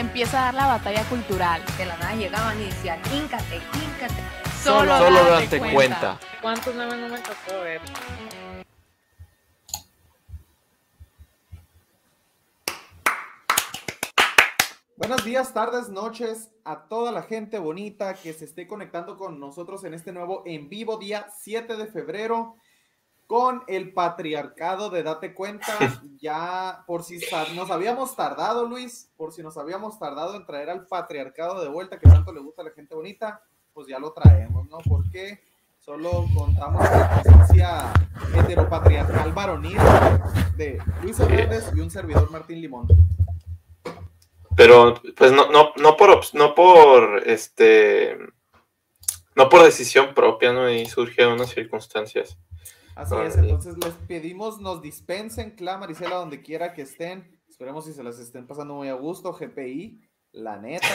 Empieza a dar la batalla cultural. De la nada llegaban y decían, híncate, híncate. Solo, Solo date date cuenta. cuenta. ¿Cuántos memes no me tocó ver? Buenos días, tardes, noches a toda la gente bonita que se esté conectando con nosotros en este nuevo en vivo día 7 de febrero con el patriarcado de Date Cuenta. Ya por si nos habíamos tardado, Luis, por si nos habíamos tardado en traer al patriarcado de vuelta que tanto le gusta a la gente bonita, pues ya lo traemos, ¿no? Porque solo contamos con la presencia heteropatriarcal varonil de Luis Hernández y un servidor Martín Limón. Pero, pues no, no, no por, no por, este, no por decisión propia, ¿no? Y surgieron unas circunstancias. Así es, entonces les pedimos nos dispensen, Cla, Marisela, donde quiera que estén. Esperemos si se las estén pasando muy a gusto, GPI, la neta.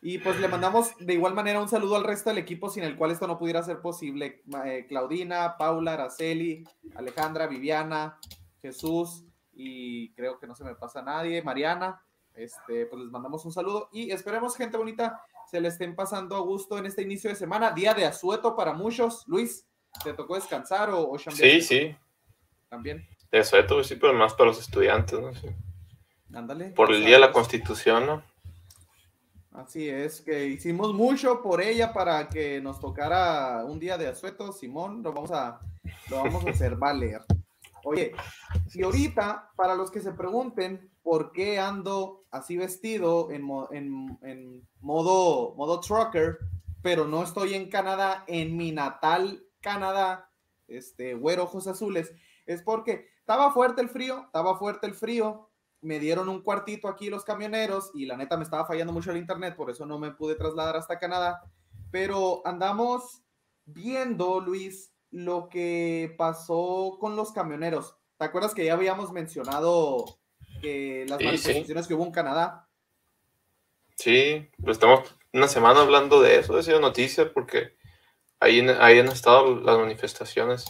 Y pues le mandamos de igual manera un saludo al resto del equipo sin el cual esto no pudiera ser posible. Eh, Claudina, Paula, Araceli, Alejandra, Viviana, Jesús y creo que no se me pasa nadie, Mariana. Este, pues les mandamos un saludo y esperemos, gente bonita, se le estén pasando a gusto en este inicio de semana. Día de asueto para muchos. Luis, ¿te tocó descansar o, o Sí, sí. También, Eso de todo, sí, pero más para los estudiantes, ¿no? Sí. ándale. Por el Día de la. Constitución, ¿no? Así es, que hicimos mucho por ella para que nos tocara un día de asueto, Simón, lo vamos a, lo vamos a hacer valer. Oye, y ahorita, para los que se pregunten por qué ando así vestido en- en modo, modo trucker, pero no estoy en Canadá, en mi natal Canadá, este, güero ojos azules, es porque estaba fuerte el frío, estaba fuerte el frío, me dieron un cuartito aquí los camioneros y la neta me estaba fallando mucho el internet, por eso no me pude trasladar hasta Canadá. Pero andamos viendo, Luis, lo que pasó con los camioneros. ¿Te acuerdas que ya habíamos mencionado que las Sí, manifestaciones que hubo en Canadá? Sí, pues estamos una semana hablando de eso, ha sido noticia porque ahí, ahí han estado las manifestaciones.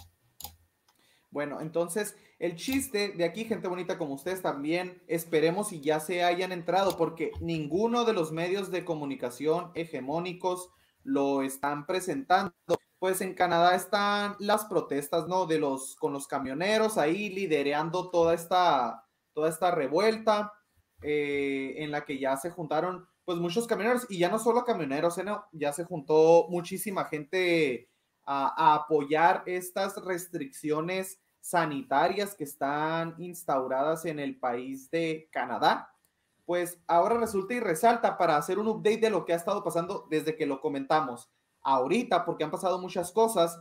Bueno, entonces el chiste de aquí, gente bonita como ustedes también, esperemos y ya se hayan entrado, porque ninguno de los medios de comunicación hegemónicos lo están presentando. Pues en Canadá están las protestas, ¿no? De los con los camioneros ahí liderando toda esta toda esta revuelta eh, en la que ya se juntaron pues muchos camioneros y ya no solo camioneros, ¿eh? Ya se juntó muchísima gente a, a apoyar estas restricciones sanitarias que están instauradas en el país de Canadá. Pues ahora resulta y resalta para hacer un update de lo que ha estado pasando desde que lo comentamos. Ahorita, porque han pasado muchas cosas,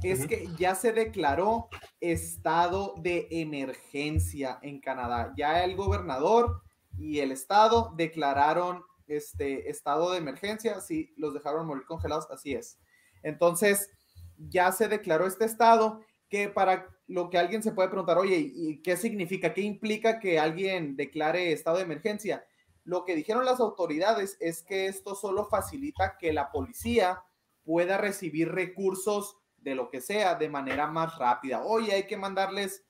es que ya se declaró estado de emergencia en Canadá. Ya el gobernador y el estado declararon este estado de emergencia, sí, los dejaron morir congelados, así es. Entonces, ya se declaró este estado que para lo que alguien se puede preguntar, oye, ¿y qué significa? ¿Qué implica que alguien declare estado de emergencia? Lo que dijeron las autoridades es que esto solo facilita que la policía pueda recibir recursos de lo que sea de manera más rápida. Oye, hay que mandarles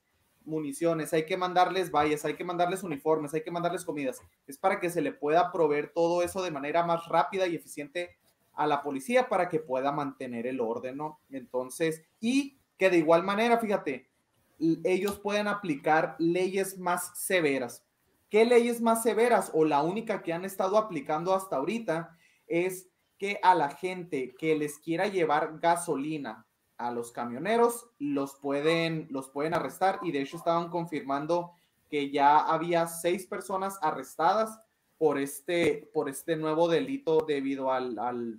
municiones, hay que mandarles vallas, hay que mandarles uniformes, hay que mandarles comidas. Es para que se le pueda proveer todo eso de manera más rápida y eficiente a la policía para que pueda mantener el orden, ¿no? Entonces, y que de igual manera, fíjate, ellos pueden aplicar leyes más severas. ¿Qué leyes más severas? O la única que han estado aplicando hasta ahorita es que a la gente que les quiera llevar gasolina a los camioneros los pueden, los pueden arrestar y de hecho estaban confirmando que ya había seis personas arrestadas por este, por este nuevo delito debido al, al-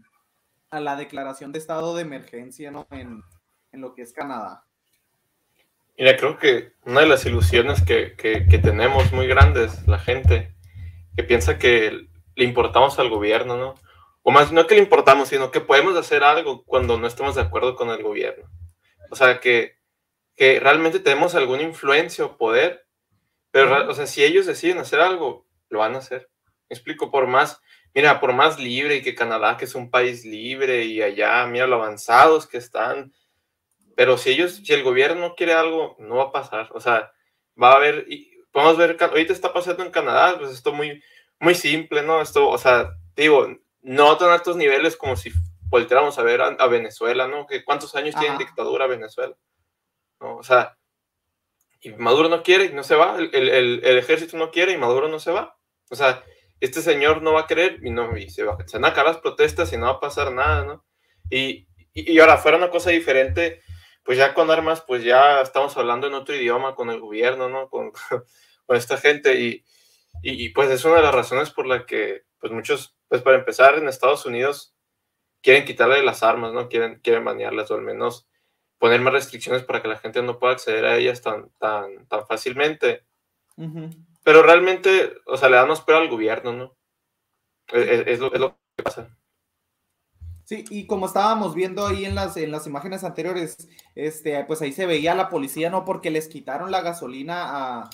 a la declaración de estado de emergencia ¿no? en, en lo que es Canadá. Mira, creo que una de las ilusiones que, que- que tenemos muy grandes, la gente, que piensa que le importamos al gobierno, ¿no? O más, no que le importamos, sino que podemos hacer algo cuando no estamos de acuerdo con el gobierno. O sea, que, que realmente tenemos alguna influencia o poder, pero, o sea, si ellos deciden hacer algo, lo van a hacer. Me explico, por más, mira, por más libre y que Canadá, que es un país libre y allá, mira lo avanzados que están, pero si ellos, si el gobierno quiere algo, no va a pasar. O sea, va a haber, y podemos ver, ahorita está pasando en Canadá, pues esto muy, muy simple, ¿no? Esto, o sea, digo, no tan altos niveles como si volteáramos a ver a, Venezuela, ¿no? Que cuántos años tiene dictadura Venezuela, ¿no? O sea, y Maduro no quiere y no se va, el, el, el, ejército no quiere y Maduro no se va. O sea, este señor no va a querer y no y se va. Se van a acabar las protestas y no va a pasar nada, ¿no? Y, y, y ahora, fuera una cosa diferente, pues ya con armas, pues ya estamos hablando en otro idioma con el gobierno, ¿no? Con, con esta gente y, y, pues es una de las razones por la que, pues muchos, pues para empezar, en Estados Unidos quieren quitarle las armas, ¿no? Quieren, quieren banearlas o al menos poner más restricciones para que la gente no pueda acceder a ellas tan, tan, tan fácilmente. Pero realmente, o sea, le dan más al gobierno, ¿no? Es, es, lo, es lo que pasa. Sí, y como estábamos viendo ahí en las, en las imágenes anteriores, este, pues ahí se veía la policía, ¿no? Porque les quitaron la gasolina a,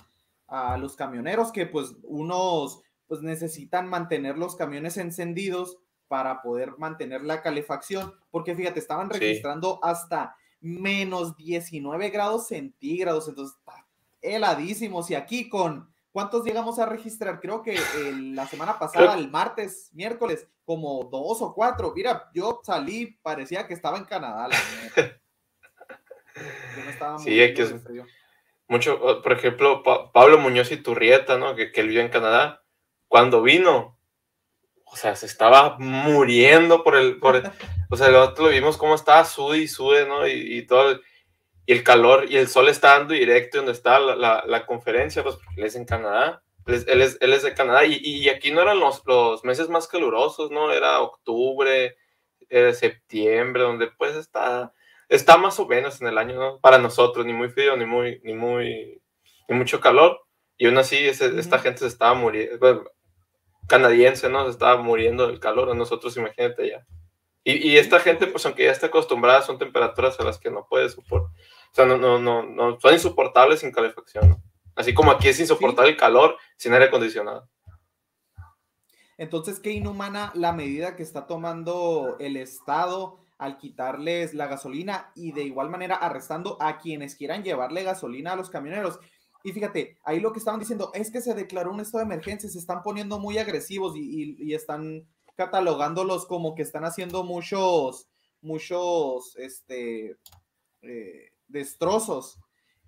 a los camioneros, que pues unos pues necesitan mantener los camiones encendidos para poder mantener la calefacción, porque fíjate, estaban registrando hasta menos 19 grados centígrados, entonces está heladísimos y aquí con ¿Cuántos llegamos a registrar? Creo que la semana pasada, el martes, miércoles, como dos o cuatro. Mira, yo salí, parecía que estaba en Canadá. sí, es que es mucho, por ejemplo, Pablo Muñoz y Turrieta, ¿no? Que, que él vive en Canadá. Cuando vino, o sea, se estaba muriendo por el, por o sea, lo vimos cómo estaba sude y sude, ¿no? Y, y todo, y el calor y el sol está dando directo donde está la, la, conferencia, pues porque él es en Canadá, él es, él es, él es de Canadá y, y, aquí no eran los, los meses más calurosos, ¿no? Era octubre, era septiembre, donde pues está, está más o menos en el año, ¿no? Para nosotros, ni muy frío, ni muy, ni muy, ni mucho calor. Y aún así, esta gente se estaba muriendo, canadiense, ¿no? Se estaba muriendo del calor, a nosotros, imagínate ya. Y, y, esta gente, pues aunque ya está acostumbrada, son temperaturas a las que no puede soportar. O sea, no, no, no, no son insoportables sin calefacción. Así como aquí es insoportable el calor sin aire acondicionado. Entonces, qué inhumana la medida que está tomando el Estado al quitarles la gasolina y de igual manera arrestando a quienes quieran llevarle gasolina a los camioneros. Y fíjate, ahí lo que estaban diciendo es que se declaró un estado de emergencia, se están poniendo muy agresivos y, están catalogándolos como que están haciendo muchos, muchos, este, eh, destrozos.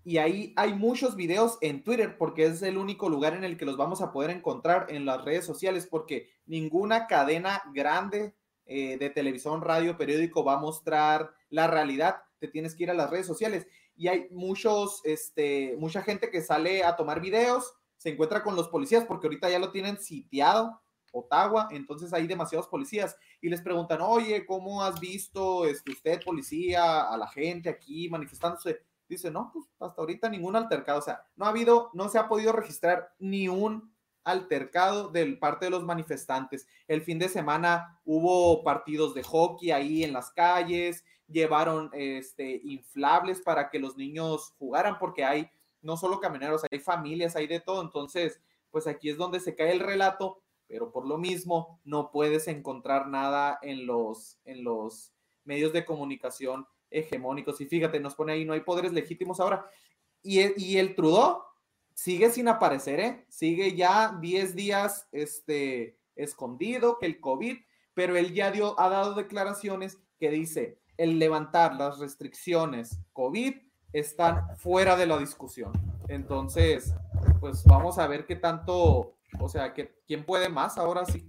Y ahí hay muchos videos en Twitter porque es el único lugar en el que los vamos a poder encontrar en las redes sociales porque ninguna cadena grande eh, de televisión, radio, periódico va a mostrar la realidad. Te tienes que ir a las redes sociales. Y hay muchos, este, mucha gente que sale a tomar videos, se encuentra con los policías porque ahorita ya lo tienen sitiado Ottawa, entonces hay demasiados policías y les preguntan, oye, ¿cómo has visto este, usted, policía, a la gente aquí manifestándose? Dice, no, pues hasta ahorita ningún altercado, o sea, no ha habido, no se ha podido registrar ni un altercado del parte de los manifestantes. El fin de semana hubo partidos de hockey ahí en las calles, llevaron este, inflables para que los niños jugaran, porque hay no solo camioneros, hay familias, hay de todo. Entonces, pues aquí es donde se cae el relato pero por lo mismo no puedes encontrar nada en los, en los medios de comunicación hegemónicos. Y fíjate, nos pone ahí, no hay poderes legítimos ahora. Y, e, y el Trudeau sigue sin aparecer, ¿eh? Sigue ya 10 días este, escondido, que el COVID, pero él ya dio, ha dado declaraciones que dice, el levantar las restricciones COVID están fuera de la discusión. Entonces, pues vamos a ver qué tanto o sea, ¿quién puede más ahora sí?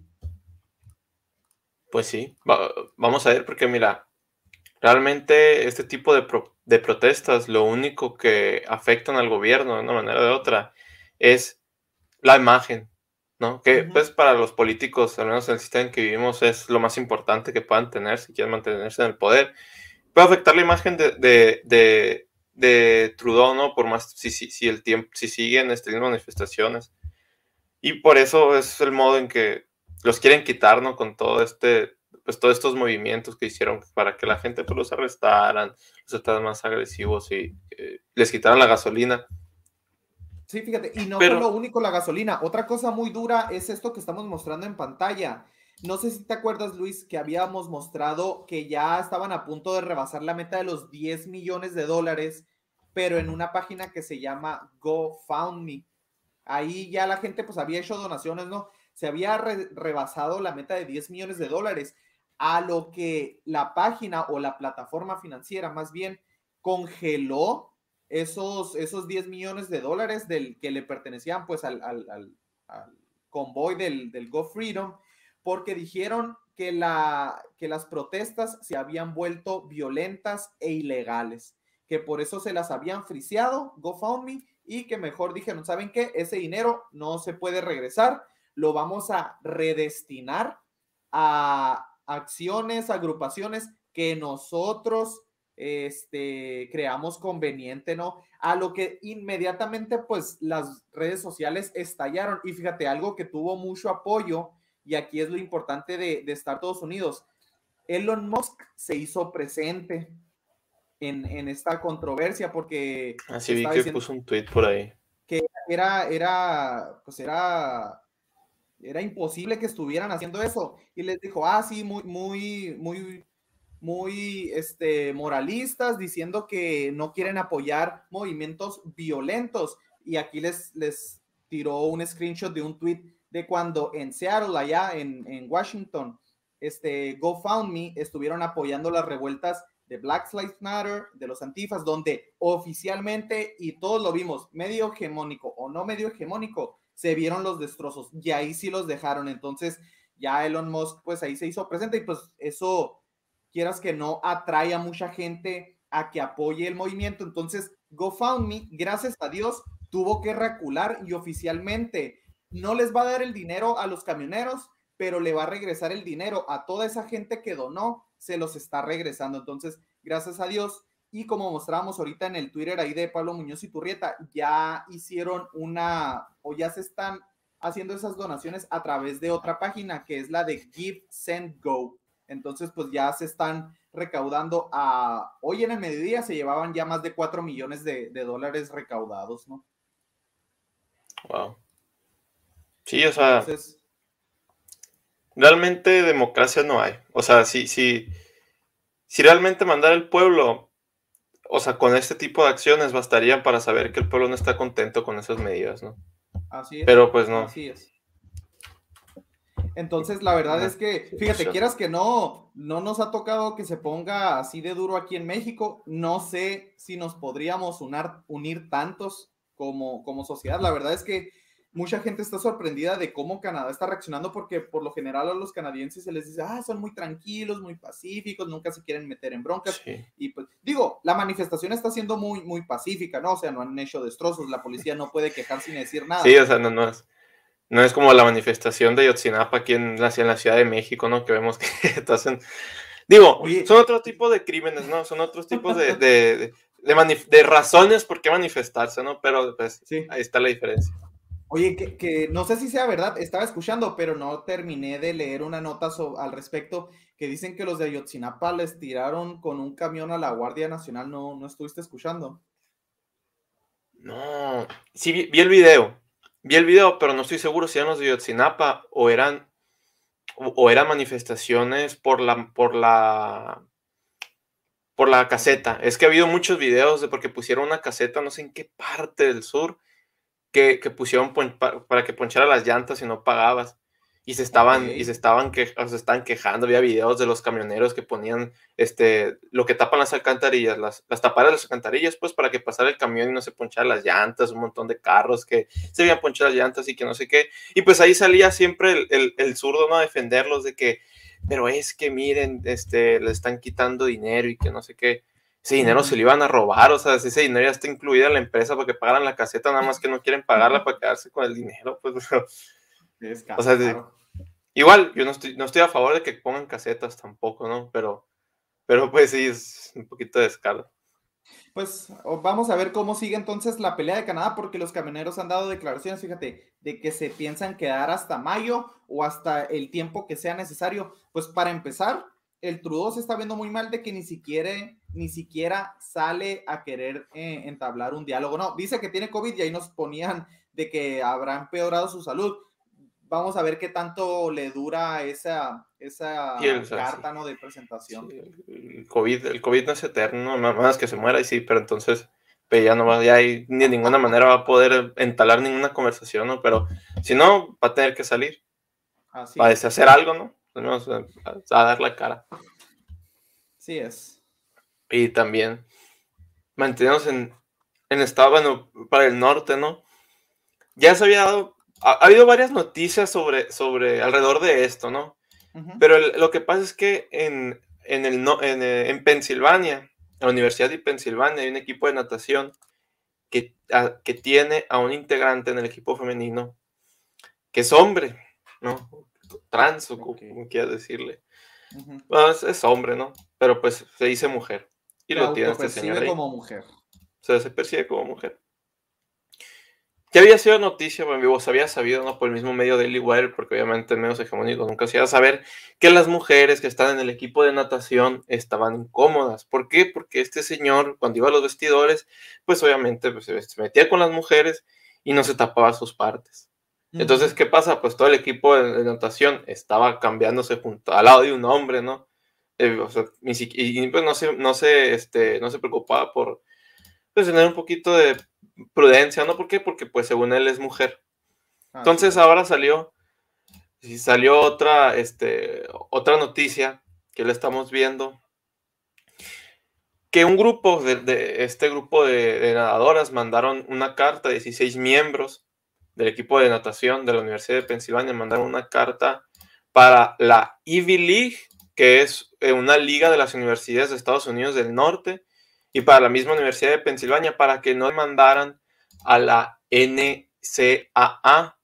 Pues sí, vamos a ver, porque mira, realmente este tipo de, de, protestas lo único que afectan al gobierno de una manera o de otra es la imagen, ¿no? Que pues para los políticos, al menos en el sistema en que vivimos, es lo más importante que puedan tener si quieren mantenerse en el poder. Puede afectar la imagen de, de, de, Trudeau, ¿no? Por más si, si, si el tiempo, si siguen estas manifestaciones. Y por eso es el modo en que los quieren quitar, ¿no? Con todo este, pues todos estos movimientos que hicieron para que la gente pues, los arrestaran, los estaban más agresivos y eh, les quitaran la gasolina. Sí, fíjate, y no Pero- fue lo único la gasolina. Otra cosa muy dura es esto que estamos mostrando en pantalla. No sé si te acuerdas, Luis, que habíamos mostrado que ya estaban a punto de rebasar la meta de los 10 millones de dólares, pero en una página que se llama GoFundMe. Ahí ya la gente pues había hecho donaciones, ¿no? Se había re- rebasado la meta de 10 millones de dólares, a lo que la página o la plataforma financiera más bien congeló esos, esos 10 millones de dólares del, que le pertenecían pues al, al- al- convoy del, del Go Freedom, porque dijeron que, la, que las protestas se habían vuelto violentas e ilegales, que por eso se las habían friseado GoFundMe y que mejor dijeron, ¿saben qué? Ese dinero no se puede regresar, lo vamos a redestinar a acciones, agrupaciones que nosotros este, creamos conveniente, ¿no? A lo que inmediatamente, pues, las redes sociales estallaron. Y fíjate, algo que tuvo mucho apoyo, y aquí es lo importante de, de estar todos unidos. Elon Musk se hizo presente en, en esta controversia porque Así vi estaba que puso un tweet por ahí. era, era, pues era, era imposible que estuvieran haciendo eso. Y les dijo, ah, sí, muy, muy, muy, muy, este, moralistas, diciendo que no quieren apoyar movimientos violentos. Y aquí les, les tiró un screenshot de un tweet de cuando en Seattle, allá en, en Washington, este, GoFundMe estuvieron apoyando las revueltas de Black Lives Matter, de los antifas, donde oficialmente, y todos lo vimos, medio hegemónico o no medio hegemónico, se vieron los destrozos y ahí sí los dejaron. Entonces, ya Elon Musk, pues ahí se hizo presente y pues eso, quieras que no, atrae a mucha gente a que apoye el movimiento. Entonces, GoFundMe, gracias a Dios, tuvo que recular y oficialmente no les va a dar el dinero a los camioneros, pero le va a regresar el dinero a toda esa gente que donó, se los está regresando. Entonces, gracias a Dios. Y como mostramos ahorita en el Twitter ahí de Pablo Muñoz y Turrieta, ya hicieron una o ya se están haciendo esas donaciones a través de otra página que es la de Give Send Go. Entonces, pues ya se están recaudando a hoy en el mediodía se llevaban ya más de 4 millones de, de dólares recaudados, ¿no? Wow. Sí, o sea, Entonces, realmente democracia no hay. O sea, si, si, si realmente mandar al pueblo, o sea, con este tipo de acciones bastarían para saber que el pueblo no está contento con esas medidas, ¿no? así es. Pero pues no. Así es. Entonces, la verdad es que, fíjate, quieras que no, no nos ha tocado que se ponga así de duro aquí en México. No sé si nos podríamos unar- unir tantos como, como sociedad. La verdad es que mucha gente está sorprendida de cómo Canadá está reaccionando porque por lo general a los canadienses se les dice, ah, son muy tranquilos, muy pacíficos, nunca se quieren meter en broncas. Sí. Y pues, digo, la manifestación está siendo muy, muy pacífica, ¿no? O sea, no han hecho destrozos, la policía no puede quejar sin decir nada. Sí, o sea, no, no es, no es como la manifestación de Yotzinapa aquí en la, en la Ciudad de México, ¿no? Que vemos que te hacen... Digo, Oye. son otro tipo de crímenes, ¿no? Son otros tipos de, de, de, razones por qué manifestarse, ¿no? Pero pues Sí. ahí está la diferencia. Oye, que, que no sé si sea verdad, estaba escuchando, pero no terminé de leer una nota so- al respecto que dicen que los de Ayotzinapa les tiraron con un camión a la Guardia Nacional. ¿No, no estuviste escuchando? No, sí, vi, vi el video. Vi el video, pero no estoy seguro si eran los de Yotzinapa o eran, o, o eran manifestaciones por la, por la, por la caseta. Es que ha habido muchos videos de porque pusieron una caseta, no sé en qué parte del sur, que, que pusieron para que ponchara las llantas y no pagabas. Y se estaban, y se estaban, que, o se estaban quejando. Había videos de los camioneros que ponían este, lo que tapan las alcantarillas, las, las tapadas de las alcantarillas, pues para que pasara el camión y no se ponchara las llantas, un montón de carros que se habían ponchado las llantas y que no sé qué. Y pues ahí salía siempre el, el, el zurdo, ¿no? A defenderlos de que, pero es que miren, este, le están quitando dinero y que no sé qué. Ese dinero se lo iban a robar, o sea, ese dinero ya está incluido en la empresa para que pagaran la caseta, nada más que no quieren pagarla para quedarse con el dinero, pues. Es O sea. Igual, yo no estoy, no estoy a favor de que pongan casetas tampoco, ¿no? Pero, pero pues sí, es un poquito de escala. Pues vamos a ver cómo sigue entonces la pelea de Canadá, porque los camioneros han dado declaraciones, fíjate, de que se piensan quedar hasta mayo o hasta el tiempo que sea necesario. Pues para empezar, el Trudeau se está viendo muy mal de que ni siquiera, ni siquiera sale a querer eh, entablar un diálogo. No, dice que tiene COVID y ahí nos ponían de que habrá empeorado su salud. Vamos a ver qué tanto le dura esa, esa el- carta ¿no? de presentación. Sí, el COVID, el COVID no es eterno, nada más que se muera y sí, pero entonces pues ya no va, ya hay, ni de ninguna manera va a poder entalar ninguna conversación, ¿no? Pero si no, va a tener que salir, Así va a hacer algo, ¿no? Tenemos a, a dar la cara. Sí es. Y también mantenernos en, en estado, bueno, para el norte, ¿no? Ya se había dado, ha, ha habido varias noticias sobre, sobre, alrededor de esto, ¿no? Ujú. Pero el- lo que pasa es que en, en, el, en, eh, en Pensilvania, en la Universidad de Pensilvania, hay un equipo de natación que, a- que tiene a un integrante en el equipo femenino que es hombre, ¿no? Trans, o co- Ok. como quieras decirle. Ujú. Bueno, es, es hombre, ¿no? Pero pues se dice mujer. Y lo tiene este señor ahí. como mujer. O sea, se percibe como mujer. Ya había sido noticia, bueno, vivo, se había sabido, ¿no? Por el mismo medio Daily Wire, porque obviamente en medios hegemónicos nunca se iba a saber que las mujeres que están en el equipo de natación estaban incómodas. ¿Por qué? Porque este señor, cuando iba a los vestidores, pues obviamente pues, se metía con las mujeres y no se tapaba sus partes. Entonces, ¿qué pasa? Pues todo el equipo de, de natación estaba cambiándose junto al lado de un hombre, ¿no? Eh, o sea, ni siqui- y y, pues no se, no se, este, no se preocupaba por pues, tener un poquito de prudencia, ¿no? ¿Por qué? Porque pues según él es mujer. Así Entonces es. ahora salió, y salió otra, este, otra noticia que le estamos viendo, que un grupo de, de- este grupo de, de nadadoras mandaron una carta, 16 miembros del equipo de natación de la Universidad de Pensilvania mandaron una carta para la Ivy League, que es eh, una liga de las universidades de Estados Unidos del Norte, y para la misma Universidad de Pensilvania, para que no mandaran a la NCAA,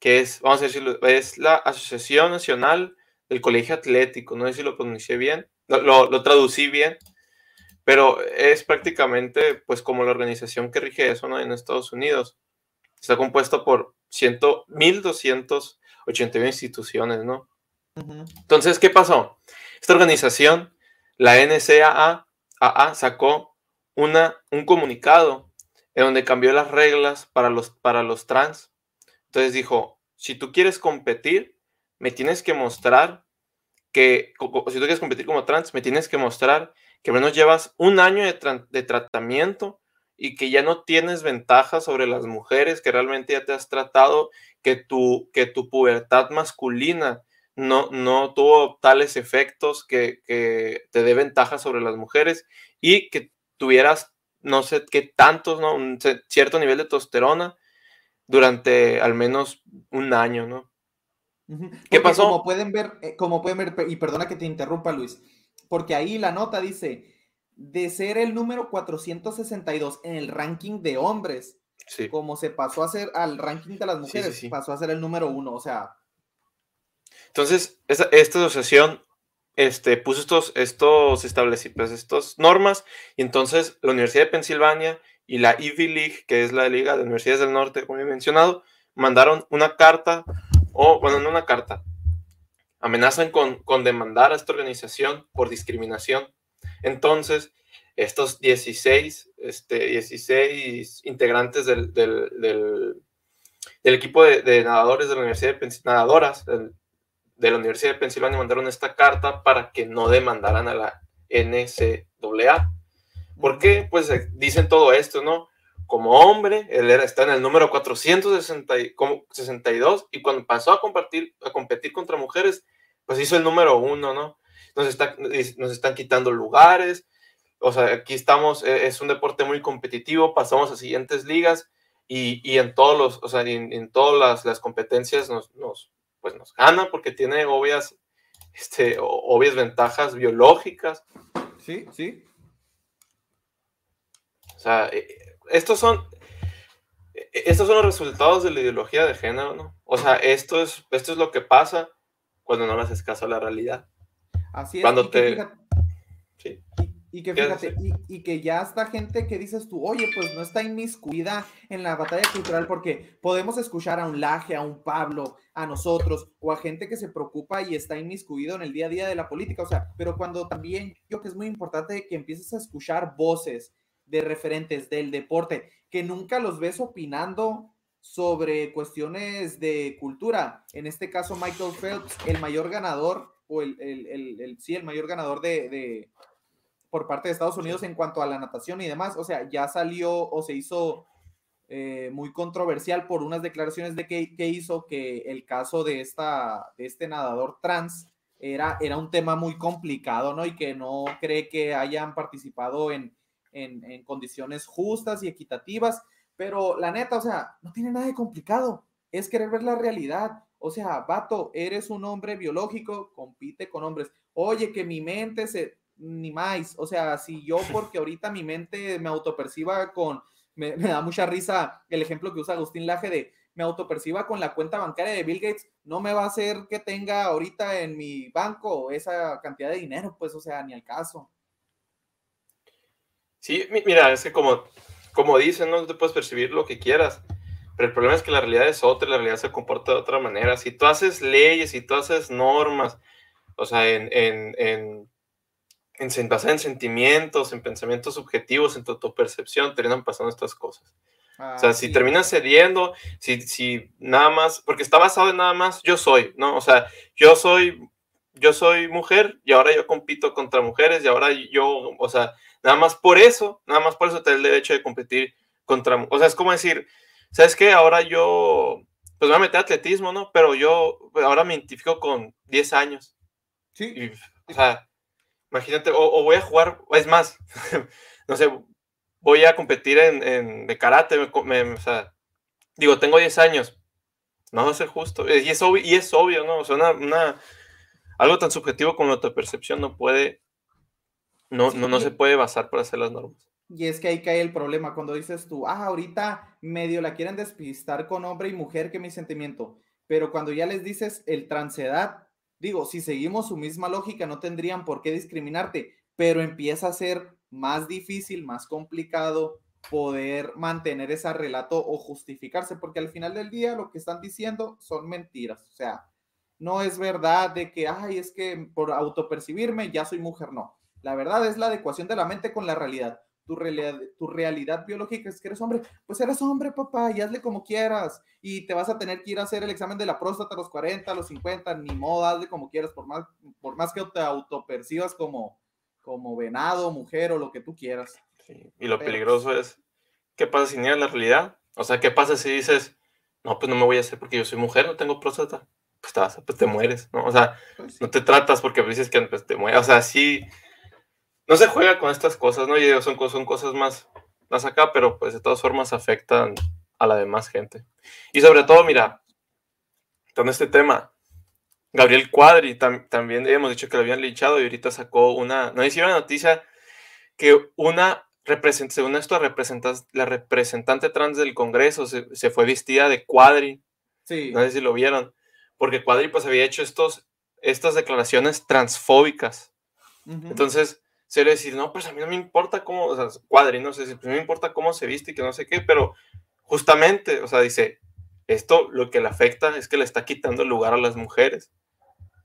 que es, vamos a decirlo, es la Asociación Nacional del Colegio Atlético, no sé si lo pronuncié bien, lo, lo- lo traducí bien, pero es prácticamente pues como la organización que rige eso ¿no? en Estados Unidos. Está compuesta por 100 1.281 instituciones, ¿no? Entonces, ¿qué pasó? Esta organización, la NCAA, Sacó una, un comunicado en donde cambió las reglas para los, para los trans. Entonces dijo, si tú quieres competir, me tienes que mostrar que, si tú quieres competir como trans, me tienes que mostrar que al menos llevas un año de, tra- de tratamiento y que ya no tienes ventaja sobre las mujeres, que realmente ya te has tratado, que tu, que tu pubertad masculina no, no tuvo tales efectos que, que te dé ventaja sobre las mujeres y que tuvieras no sé qué tantos, ¿no? Un cierto nivel de testosterona durante al menos un año, ¿no? ¿Qué pasó? Como pueden ver, eh, como pueden ver, y perdona que te interrumpa, Luis, porque ahí la nota dice, de ser el número 462 en el ranking de hombres, Sí. como se pasó a ser al ranking de las sí, mujeres, sí. pasó a ser el número uno, o sea, Entonces, esta, asociación este, puso estos, estos pues, estas normas, y entonces la Universidad de Pensilvania y la Ivy League, que es la Liga de Universidades del Norte, como he mencionado, mandaron una carta, o bueno, no una carta, amenazan con, con demandar a esta organización por discriminación. Entonces, estos 16, este, 16 integrantes del, del, del- equipo de, nadadores de la Universidad de Pens- nadadoras de la Universidad de Pensilvania mandaron esta carta para que no demandaran a la NCAA. ¿Por qué? Pues eh, dicen todo esto, ¿no? Como hombre, él era, está en el número 462 y cuando pasó a compartir, a competir contra mujeres, pues hizo el número uno, ¿no? Nos, está, nos están quitando lugares, o sea, aquí estamos, eh, es un deporte muy competitivo, pasamos a siguientes ligas y, y en todos los, o sea, en, en todas las, las competencias nos, nos, pues nos gana porque tiene obvias, este, obvias ventajas biológicas. sí, sí. O sea, eh, estos son, eh, estos son los resultados de la ideología de género, ¿no? O sea, esto es, esto es lo que pasa cuando no le haces caso a la realidad. Así es. Cuando te- fíjate- Sí. Y que ¿Qué fíjate, y, y que ya está gente que dices tú, oye, pues no está inmiscuida en la batalla cultural porque podemos escuchar a un Laje, a un Pablo, a nosotros, o a gente que se preocupa y está inmiscuido en el día a día de la política. O sea, pero cuando también yo que es muy importante que empieces a escuchar voces de referentes del deporte, que nunca los ves opinando sobre cuestiones de cultura. En este caso, Michael Phelps, el mayor ganador, o el, el, el, el- sí, el mayor ganador de, de- por parte de Estados Unidos en cuanto a la natación y demás. O sea, ya salió o se hizo eh, muy controversial por unas declaraciones de que, que hizo que el caso de, esta, de este nadador trans era, era un tema muy complicado, ¿no? Y que no cree que hayan participado en, en, en condiciones justas y equitativas. Pero la neta, o sea, no tiene nada de complicado. Es querer ver la realidad. O sea, vato, eres un hombre biológico, compite con hombres. Oye, que mi mente se, ni más. O sea, si yo, porque ahorita mi mente me autoperciba con, me, me da mucha risa el ejemplo que usa Agustín Laje de me autoperciba con la cuenta bancaria de Bill Gates, no me va a hacer que tenga ahorita en mi banco esa cantidad de dinero, pues, o sea, ni al caso. Sí, mi- mira, es que como, como dicen, no te puedes percibir lo que quieras, pero el problema es que la realidad es otra, la realidad se comporta de otra manera. Si tú haces leyes, si tú haces normas, o sea, en, en, en, en, basada en sentimientos, en pensamientos subjetivos, en tu, tu percepción, terminan pasando estas cosas. O sea, si Así terminas cediendo, si, si nada más, porque está basado en nada más, yo soy, ¿no? O sea, yo soy, yo soy mujer y ahora yo compito contra mujeres y ahora yo, o sea, nada más por eso, nada más por eso te da el derecho de competir contra, o sea, es como decir, ¿sabes qué? Ahora yo, pues me voy a meter a atletismo, ¿no? Pero yo ahora me identifico con 10 años. Sí, Y, o sea, imagínate, o, o voy a jugar, es más, no sé, voy a competir en, en de karate, me me- o sea, digo, tengo 10 años, no va a ser justo, y es obvio, y es obvio ¿no? O sea, una, una- algo tan subjetivo como la autopercepción no puede, no, Sí, no, no se puede basar para hacer las normas. Y es que ahí cae el problema cuando dices tú, ah, ahorita medio la quieren despistar con hombre y mujer que mi sentimiento, pero cuando ya les dices el transedad, digo, si seguimos su misma lógica no tendrían por qué discriminarte, pero empieza a ser más difícil, más complicado poder mantener ese relato o justificarse, porque al final del día lo que están diciendo son mentiras, o sea, no es verdad de que, ay, es que por autopercibirme ya soy mujer, no. La verdad es la adecuación de la mente con la realidad tu realidad, tu realidad biológica es que eres hombre, pues eres hombre, papá, y hazle como quieras. Y te vas a tener que ir a hacer el examen de la próstata a los 40, a los 50, ni modo, hazle como quieras, por más, por más que te autopercibas como, como venado, mujer o lo que tú quieras. Sí, Y lo Pero- peligroso es, ¿qué pasa si niegas la realidad? O sea, ¿qué pasa si dices, no, pues no me voy a hacer porque yo soy mujer, no tengo próstata? Pues te, vas a- pues te mueres, ¿no? O sea, Pues sí. no te tratas porque dices que pues, te mueres. O sea, sí, no se juega con estas cosas, ¿no? Y son, son cosas más, más acá, pero pues de todas formas afectan a la demás gente. Y sobre todo, mira, con este tema, Gabriel Cuadri, tam- también hemos dicho que lo habían linchado y ahorita sacó una, no hicieron una noticia que una represent- según esto, la representante trans del Congreso se, se fue vestida de Cuadri, Sí, no sé si lo vieron, porque Cuadri pues había hecho estos, estas declaraciones transfóbicas. Entonces, se le decir, no, pues a mí no me importa cómo, o sea, Cuadri, no sé, pues, no me importa cómo se viste y que no sé qué, pero justamente, o sea, dice, esto lo que le afecta es que le está quitando el lugar a las mujeres.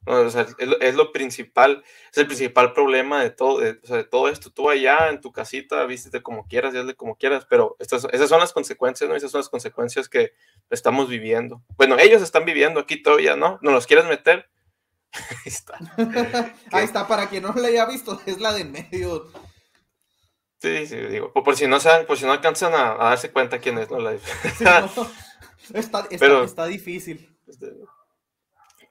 O sea, es, lo- es lo principal, es el principal problema de todo, de, o sea, de todo esto. Tú allá en tu casita, vístete como quieras hazle como quieras, pero estas, esas son las consecuencias, ¿no? Esas son las consecuencias que estamos viviendo. Bueno, ellos están viviendo aquí todavía, ¿no? ¿No los quieres meter? Ahí está. Ahí está, para quien no la haya visto, es la de en medio. Sí, sí, digo, por, por si no saben, por si no alcanzan a, a darse cuenta quién es, ¿no? La, Sí, no, está, está- Pero- está difícil. este,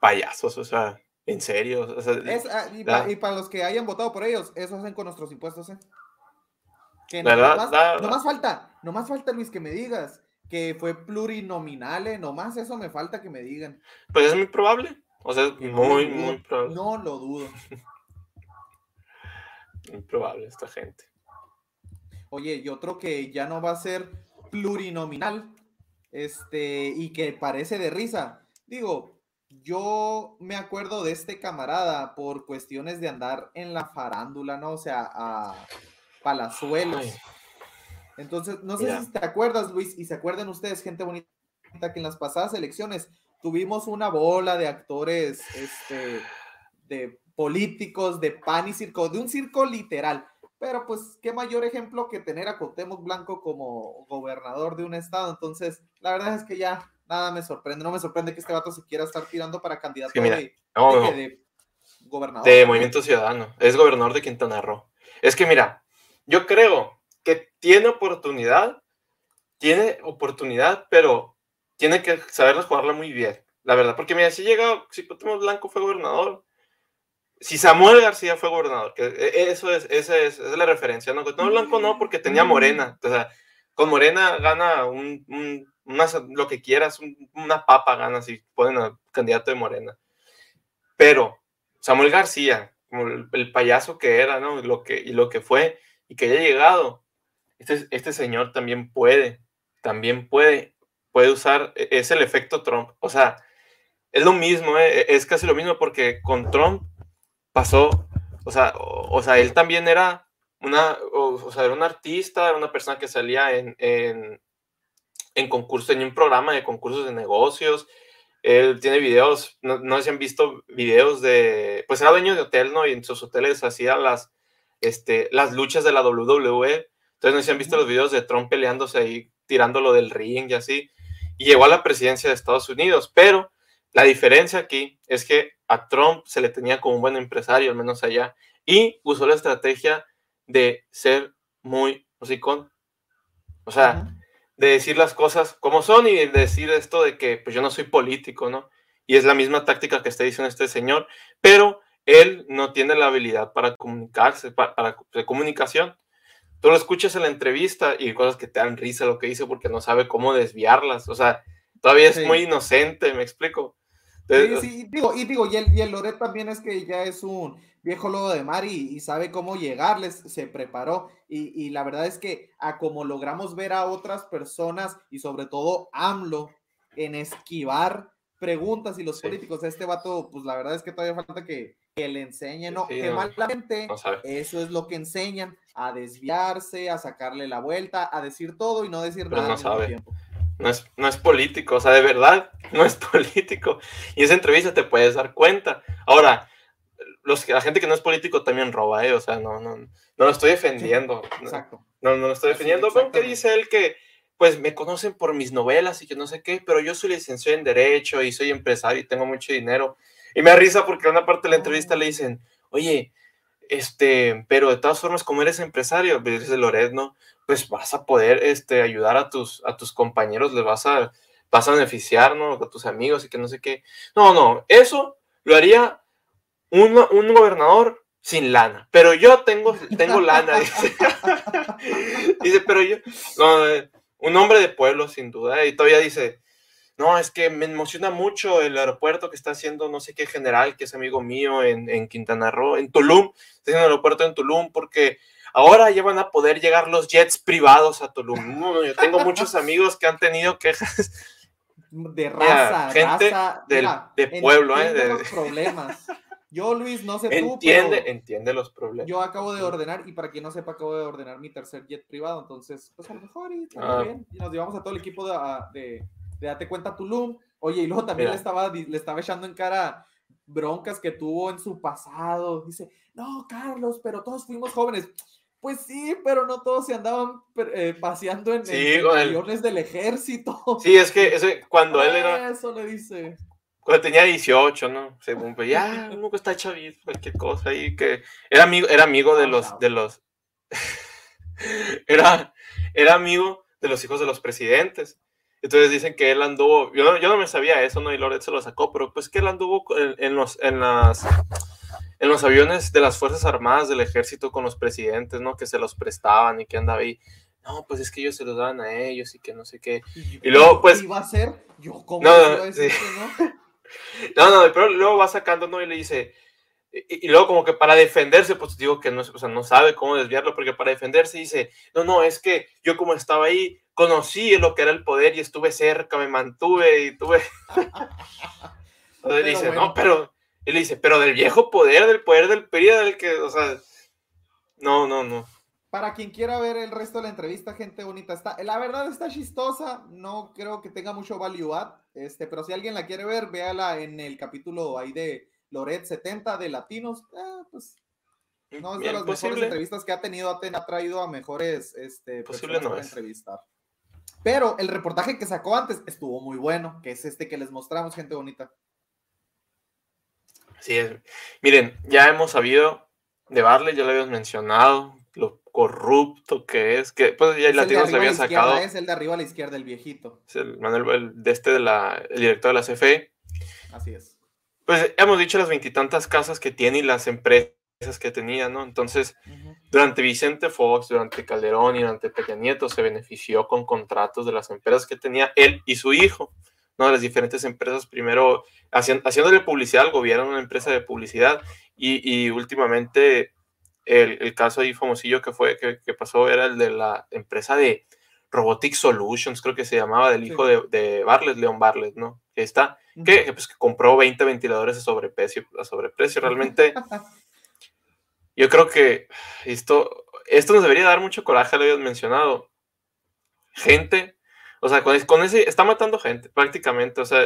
payasos, o sea, en serio. o sea, Es, ah, y, para los que hayan votado por ellos, eso hacen con nuestros impuestos, ¿eh? Que no, nomás, Da- nomás falta, nomás falta, Luis, que me digas que fue plurinominal, ¿eh? Nomás eso me falta que me digan. pues es muy probable. O sea, es Que no muy, muy probable. No lo dudo. Muy probable esta gente. Oye, y otro que ya no va a ser plurinominal, este, y que parece de risa. Digo, yo me acuerdo de este camarada por cuestiones de andar en la farándula, ¿no? O sea, a Palazuelos. Ay. Entonces, no sé Mira. si te acuerdas, Luis, y se acuerdan ustedes, gente bonita, que en las pasadas elecciones tuvimos una bola de actores, este, de políticos, de pan y circo, de un circo literal. Pero pues, qué mayor ejemplo que tener a Cuauhtémoc Blanco como gobernador de un estado. Entonces, la verdad es que ya nada me sorprende. No me sorprende que este vato se quiera estar tirando para candidato que mira, de, No, de de gobernador. de Movimiento Ciudadano. Es gobernador de Quintana Roo. Es que mira, yo creo que tiene oportunidad, tiene oportunidad, pero tiene que saberla jugarla muy bien, la verdad. Porque mira, si llega, si Cuauhtémoc Blanco fue gobernador, si Samuel García fue gobernador, que e- eso es, esa es, esa es la referencia, ¿no? Cuauhtémoc Blanco no, porque tenía Morena. O sea, con Morena gana un, un- una- lo que quieras, un- una papa gana si ponen al candidato de Morena. Pero Samuel García, como el, el payaso que era, ¿no? Lo que, y lo que fue, y que haya llegado, este, este señor también puede, también puede, puede usar, e- es el efecto Trump. O sea, es lo mismo, ¿eh? e- es casi lo mismo porque con Trump pasó, o sea, o, o sea, él también era una, o, o sea, era un artista, era una persona que salía en, en, en concurso, tenía un programa de concursos de negocios, él tiene videos, no, no sé si han visto videos de, pues era dueño de hotel, ¿no? Y en sus hoteles hacía las, este, las luchas de la WWE, entonces no sé si han visto los videos de Trump peleándose ahí, tirándolo del ring y así, y llegó a la presidencia de Estados Unidos, pero la diferencia aquí es que a Trump se le tenía como un buen empresario, al menos allá, y usó la estrategia de ser muy musicón. O sea, de decir las cosas como son y de decir esto de que pues yo no soy político, ¿no? Y es la misma táctica que está diciendo este señor, pero él no tiene la habilidad para comunicarse, pa- para, de comunicación. Tú lo escuchas en la entrevista y cosas que te dan risa lo que dice porque no sabe cómo desviarlas. O sea, todavía es Sí. muy inocente, ¿me explico? Sí, Entonces, sí, y digo, y digo, y el, y el Loret también es que ya es un viejo lobo de mar y, y sabe cómo llegarles, se preparó. Y, y la verdad es que a como logramos ver a otras personas y sobre todo AMLO en esquivar preguntas y los Sí. políticos, este vato, pues la verdad es que todavía falta que, que le enseñen, ¿no? Sí, que no. malamente no eso es lo que enseñan, a desviarse, a sacarle la vuelta, a decir todo y no decir Pero nada no sabe. tiempo. no es, no es político, o sea, de verdad, no es político. Y esa entrevista te puedes dar cuenta. Ahora, los, la gente que no es político también roba, ¿eh? O sea, no, no, no lo estoy defendiendo. Exacto. no, no lo estoy defendiendo. Pero que exactamente. dice él que, pues, me conocen por mis novelas y que no sé qué, pero yo soy licenciado en Derecho y soy empresario y tengo mucho dinero. Y me da risa porque en una parte de la entrevista le dicen, oye, este, pero de todas formas, como eres empresario, pues, dice Loret, ¿no? Pues vas a poder este, ayudar a tus, a tus compañeros, les vas a, vas a beneficiar, ¿no? A tus amigos y que no sé qué. No, no, eso lo haría un, un gobernador sin lana, pero yo tengo, tengo lana, dice. dice, pero yo, no, eh, un hombre de pueblo, sin duda, y todavía dice, no, es que me emociona mucho el aeropuerto que está haciendo no sé qué general, que es amigo mío en, en Quintana Roo, en Tulum, está haciendo el aeropuerto en Tulum, porque ahora ya van a poder llegar los jets privados a Tulum. No, no, yo tengo muchos amigos que han tenido quejas de Mira, raza, gente raza, del- mira, de pueblo, ¿eh? de- los problemas. Yo, Luis, no sé tú, entiende, pero entiende los problemas. yo acabo de ordenar, y para quien no sepa, acabo de ordenar mi tercer jet privado, entonces, pues a lo mejor y Ah. bien. Y nos llevamos a todo el equipo de, a- de, de Date Cuenta Tulum. Oye, y luego también Mira. le estaba, le estaba echando en cara broncas que tuvo en su pasado. Dice, no, Carlos, pero todos fuimos jóvenes. Pues sí, pero no todos se andaban eh, paseando en, Sí, en con el- aviones del ejército. Sí, es que ese, cuando él era, Eso le dice. cuando tenía 18, ¿no? Según, pues ya, uno que está chavito, cualquier cosa ahí, que era amigo, era amigo de los, de los, era, era amigo de los hijos de los presidentes. Entonces dicen que él anduvo, yo no, yo no me sabía eso, ¿no? Y Loret se lo sacó, pero pues que él anduvo en, en los, en las, en los aviones de las Fuerzas Armadas del Ejército con los presidentes, ¿no? Que se los prestaban y que andaba ahí. No, pues es que ellos se los daban a ellos y que no sé qué. Y luego, pues- ¿Qué iba a hacer? Yo, ¿cómo No, no, decir sí. que no? No, no, pero luego va sacando, ¿no? Y le dice, y, y luego como que para defenderse, pues digo que no, o sea, no sabe cómo desviarlo, porque para defenderse dice, no, no, es que yo como estaba ahí, conocí lo que era el poder y estuve cerca, me mantuve y tuve... Entonces dice, bueno. no, pero, él dice, pero del viejo poder, del poder del PRI, del que, o sea, no, no, no. Para quien quiera ver el resto de la entrevista, gente bonita, está, la verdad está chistosa, no creo que tenga mucho value add, este, pero si alguien la quiere ver, véala en el capítulo ahí de Loret 70 de Latinos, eh, pues no es de las mejores entrevistas que ha tenido, ha, ten- ha traído a mejores este, Posible personas no para es. entrevistar. Pero el reportaje que sacó antes estuvo muy bueno, que es este que les mostramos, gente bonita. Sí, es. Miren, ya hemos sabido de Barley, ya lo habíamos mencionado, lo corrupto que es, que pues ya el de Latinos arriba le a la había sacado, es el de arriba a la izquierda, el viejito. es el Manuel, el de este de la, el director de la CFE, Así es. pues hemos dicho las veintitantas casas que tiene y las empresas que tenía, ¿no? Entonces, durante Vicente Fox, durante Calderón y durante Peña Nieto se benefició con contratos de las empresas que tenía él y su hijo, ¿no? De las diferentes empresas, primero hacien- haciéndole publicidad al gobierno, una empresa de publicidad, y, y últimamente el, el caso ahí famosillo que fue, que, que pasó era el de la empresa de Robotic Solutions, creo que se llamaba, del hijo de, de Bartlett, León Bartlett, ¿no? Que está, que, que, pues, que compró 20 ventiladores a sobreprecio, a sobreprecio. Realmente, yo creo que esto, esto nos debería dar mucho coraje, lo habías mencionado. Gente, o sea, con, con ese, está matando gente, prácticamente, o sea,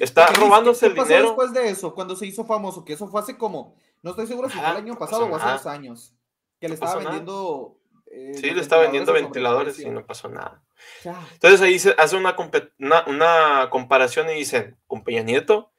está robándose ¿qué el pasó dinero. después de eso, cuando se hizo famoso? Que eso fue hace como, no estoy seguro si fue el año pasado o hace dos años. Que le estaba nada. vendiendo. eh, Sí, le está vendiendo ventiladores y no pasó nada. Ya. Entonces ahí se hace una, una, una comparación y dicen, con Peña Nieto,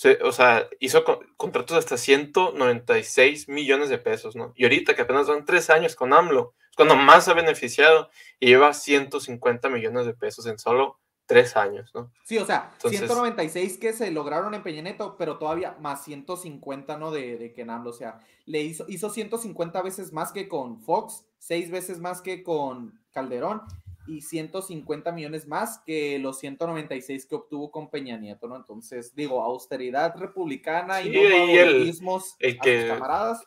se- o sea, hizo co- contratos hasta 196 millones de pesos, ¿no? Y ahorita que apenas van tres años con AMLO, es cuando más ha beneficiado y lleva 150 millones de pesos en solo tres años, ¿no? Sí, o sea, Entonces- 196 que se lograron en Peña Nieto, pero todavía más 150, ¿no? De, de que en AMLO, o sea, le hizo, hizo 150 veces más que con Fox, seis veces más que con Calderón y 150 millones más que los 196 que obtuvo con Peña Nieto, ¿no? Entonces, digo, austeridad republicana Sí, y no y el- el a sus que- camaradas.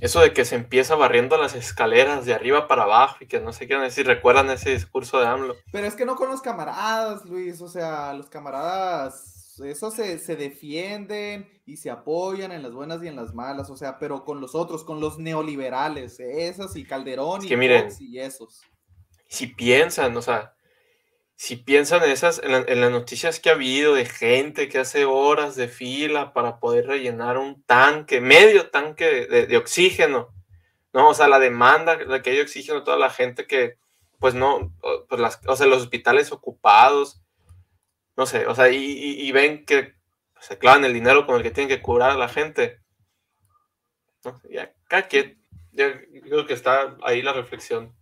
Eso de que se empieza barriendo las escaleras de arriba para abajo y que no sé qué, si recuerdan ese discurso de AMLO. Pero es que no con los camaradas, Luis, o sea, los camaradas, eso se, se defienden y se apoyan en las buenas y en las malas, o sea, pero con los otros, con los neoliberales, esos y Calderón Es y miren, y esos. Si piensan, o sea, si piensan en esas, en, la- en las noticias que ha habido de gente que hace horas de fila para poder rellenar un tanque, medio tanque de, de oxígeno, ¿no? O sea, la demanda, la que hay de oxígeno, toda la gente que, pues no, pues las, o sea, los hospitales ocupados, no sé, o sea, y, y- y ven que se clavan el dinero con el que tienen que curar a la gente. ¿no? Ya, cada quien, yo creo que está ahí la reflexión.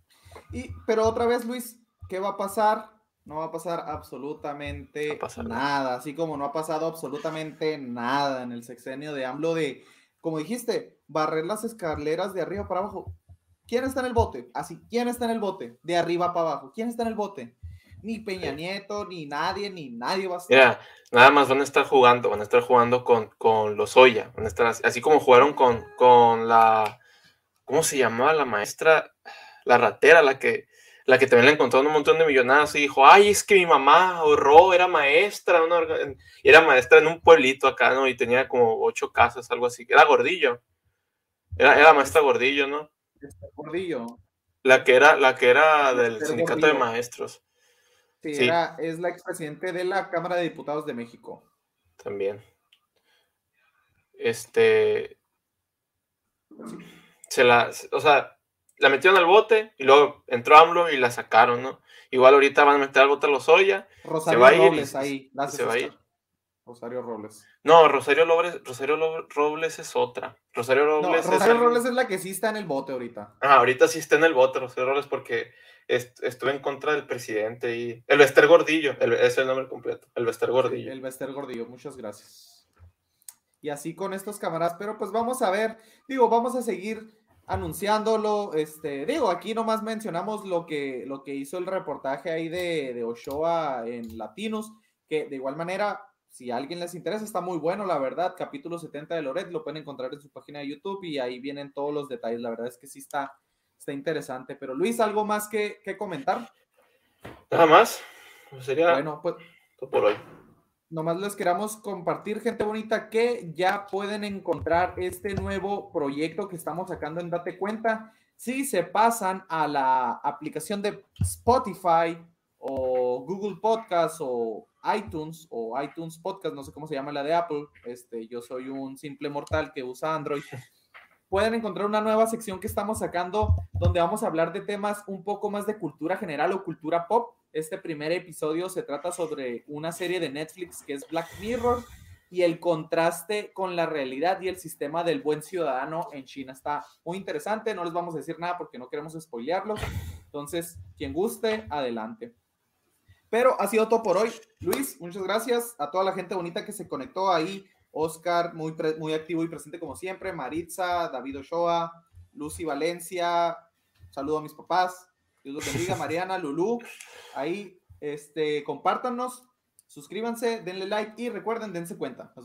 Y, pero otra vez, Luis, ¿qué va a pasar? No va a pasar absolutamente a pasar nada. nada, así como no ha pasado absolutamente nada en el sexenio de AMLO de, como dijiste, barrer las escaleras de arriba para abajo. ¿Quién está en el bote? Así, ¿quién está en el bote? De arriba para abajo. ¿Quién está en el bote? Ni Peña Nieto, ni nadie, ni nadie va a estar. Mira, nada más van a estar jugando, van a estar jugando con, con los Oya, van a estar así, así como jugaron con, con la, ¿cómo se llamaba la maestra? La ratera, la que, la que también le encontró un montón de millonadas y dijo, ay, es que mi mamá ahorró, era maestra, una era maestra en un pueblito acá, ¿no? Y tenía como ocho casas, algo así, era gordillo, era, era maestra gordillo, ¿no? Gordillo. La que era, la que era del sindicato de maestros, Sí, Sí. era- es la expresidente de la Cámara de Diputados de México. también. Este. Se la. O sea, la metieron al bote y luego entró AMLO y la sacaron, ¿no? Igual ahorita van a meter al bote a los Oya. Rosario va a ir Robles se- ahí. se va a ir. Rosario Robles. No, Rosario Robles, Rosario Robles es otra. Rosario No, Robles es. Rosario el- Robles es la que sí está en el bote ahorita. Ah, ahorita sí está en el bote, Rosario Robles, porque est- estuve en contra del presidente y. El Bester Gordillo, el- es el nombre completo. El Bester Gordillo. El Bester Gordillo, muchas gracias. Y así con estos camaradas, pero pues vamos a ver, digo, vamos a seguir anunciándolo, este, digo, aquí nomás mencionamos lo que, lo que hizo el reportaje ahí de, de Ochoa en Latinos, que de igual manera, si a alguien les interesa, está muy bueno, la verdad, capítulo 70 de Loret, lo pueden encontrar en su página de YouTube y ahí vienen todos los detalles, la verdad es que sí está, está interesante, pero Luis, ¿algo más que, que comentar? Nada más. Sería Bueno, pues todo por hoy. Nomás les queramos compartir, gente bonita, que ya pueden encontrar este nuevo proyecto que estamos sacando en Date Cuenta. Si se pasan a la aplicación de Spotify o Google Podcast o iTunes o iTunes Podcast, no sé cómo se llama la de Apple, este, yo soy un simple mortal que usa Android. Pueden encontrar una nueva sección que estamos sacando donde vamos a hablar de temas un poco más de cultura general o cultura pop. Este primer episodio se trata sobre una serie de Netflix que es Black Mirror y el contraste con la realidad y el sistema del buen ciudadano en China. Está muy interesante, no les vamos a decir nada porque no queremos spoilearlo. Entonces, quien guste, adelante. Pero ha sido todo por hoy. Luis, muchas gracias a toda la gente bonita que se conectó ahí. Oscar, muy, muy activo y presente como siempre. Maritza, David Ochoa, Lucy Valencia. Saludo a mis papás. Dios los bendiga. Mariana, Lulú. Ahí, este, compártanos, suscríbanse, denle like y recuerden, dense cuenta. Nos.